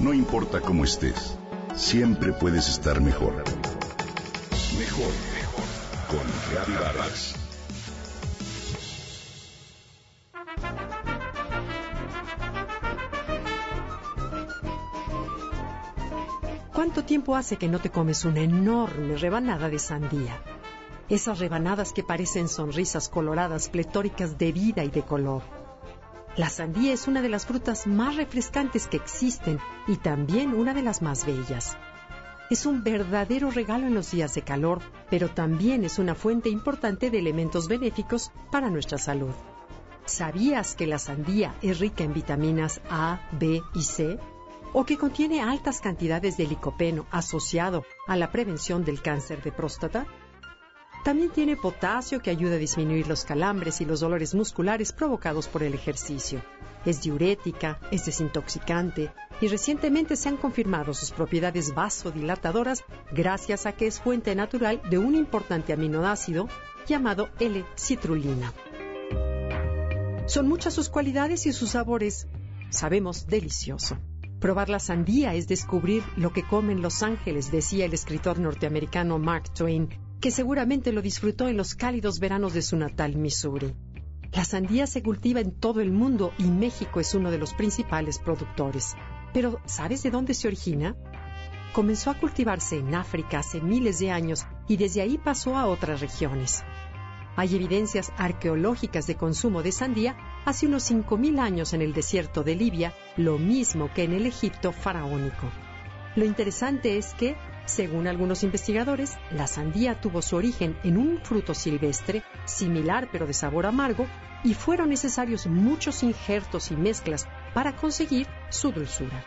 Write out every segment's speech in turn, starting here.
No importa cómo estés, siempre puedes estar mejor. Mejor, mejor. Con Reavivadas. ¿Cuánto tiempo hace que no te comes una enorme rebanada de sandía? Esas rebanadas que parecen sonrisas coloradas, pletóricas de vida y de color. La sandía es una de las frutas más refrescantes que existen y también una de las más bellas. Es un verdadero regalo en los días de calor, pero también es una fuente importante de elementos benéficos para nuestra salud. ¿Sabías que la sandía es rica en vitaminas A, B y C? ¿O que contiene altas cantidades de licopeno asociado a la prevención del cáncer de próstata? También tiene potasio que ayuda a disminuir los calambres y los dolores musculares provocados por el ejercicio. Es diurética, es desintoxicante y recientemente se han confirmado sus propiedades vasodilatadoras gracias a que es fuente natural de un importante aminoácido llamado L-citrulina. Son muchas sus cualidades y sus sabores, sabemos, delicioso. Probar la sandía es descubrir lo que comen los ángeles, decía el escritor norteamericano Mark Twain que seguramente lo disfrutó en los cálidos veranos de su natal Missouri. La sandía se cultiva en todo el mundo y México es uno de los principales productores. Pero ¿sabes de dónde se origina? Comenzó a cultivarse en África hace miles de años y desde ahí pasó a otras regiones. Hay evidencias arqueológicas de consumo de sandía hace unos 5.000 años en el desierto de Libia, lo mismo que en el Egipto faraónico. Lo interesante es que según algunos investigadores, la sandía tuvo su origen en un fruto silvestre, similar pero de sabor amargo, y fueron necesarios muchos injertos y mezclas para conseguir su dulzura.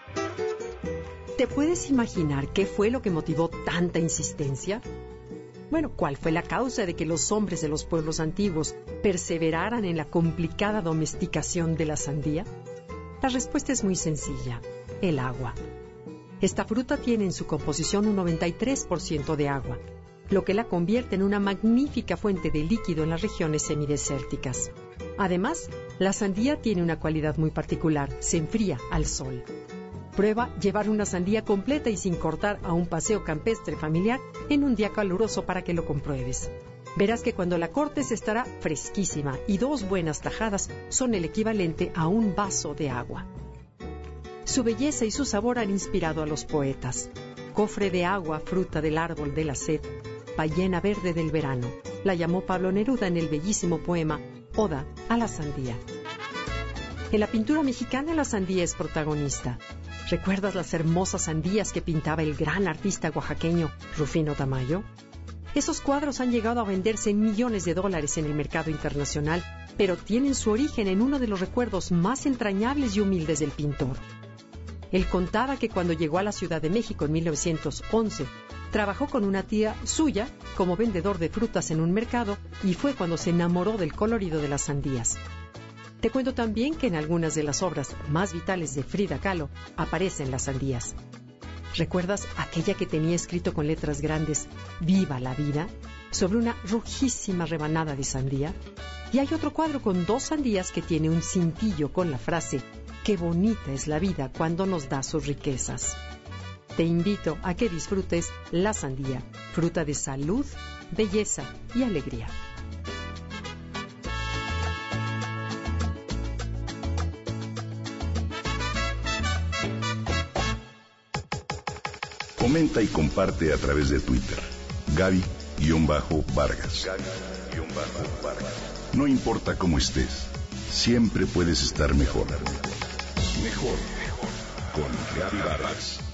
¿Te puedes imaginar qué fue lo que motivó tanta insistencia? Bueno, ¿cuál fue la causa de que los hombres de los pueblos antiguos perseveraran en la complicada domesticación de la sandía? La respuesta es muy sencilla, el agua. Esta fruta tiene en su composición un 93% de agua, lo que la convierte en una magnífica fuente de líquido en las regiones semidesérticas. Además, la sandía tiene una cualidad muy particular, se enfría al sol. Prueba llevar una sandía completa y sin cortar a un paseo campestre familiar en un día caluroso para que lo compruebes. Verás que cuando la cortes estará fresquísima y dos buenas tajadas son el equivalente a un vaso de agua. Su belleza y su sabor han inspirado a los poetas. Cofre de agua, fruta del árbol de la sed, ballena verde del verano. La llamó Pablo Neruda en el bellísimo poema Oda a la sandía. En la pintura mexicana la sandía es protagonista. ¿Recuerdas las hermosas sandías que pintaba el gran artista oaxaqueño Rufino Tamayo? Esos cuadros han llegado a venderse en millones de dólares en el mercado internacional, pero tienen su origen en uno de los recuerdos más entrañables y humildes del pintor, él contaba que cuando llegó a la Ciudad de México en 1911, trabajó con una tía suya como vendedor de frutas en un mercado y fue cuando se enamoró del colorido de las sandías. Te cuento también que en algunas de las obras más vitales de Frida Kahlo aparecen las sandías. ¿Recuerdas aquella que tenía escrito con letras grandes Viva la vida? sobre una rojísima rebanada de sandía? Y hay otro cuadro con dos sandías que tiene un cintillo con la frase Qué bonita es la vida cuando nos da sus riquezas. Te invito a que disfrutes la sandía, fruta de salud, belleza y alegría. Comenta y comparte a través de Twitter. Gaby-Vargas. No importa cómo estés, siempre puedes estar. Mejor, mejor. Con Gaby Vargas.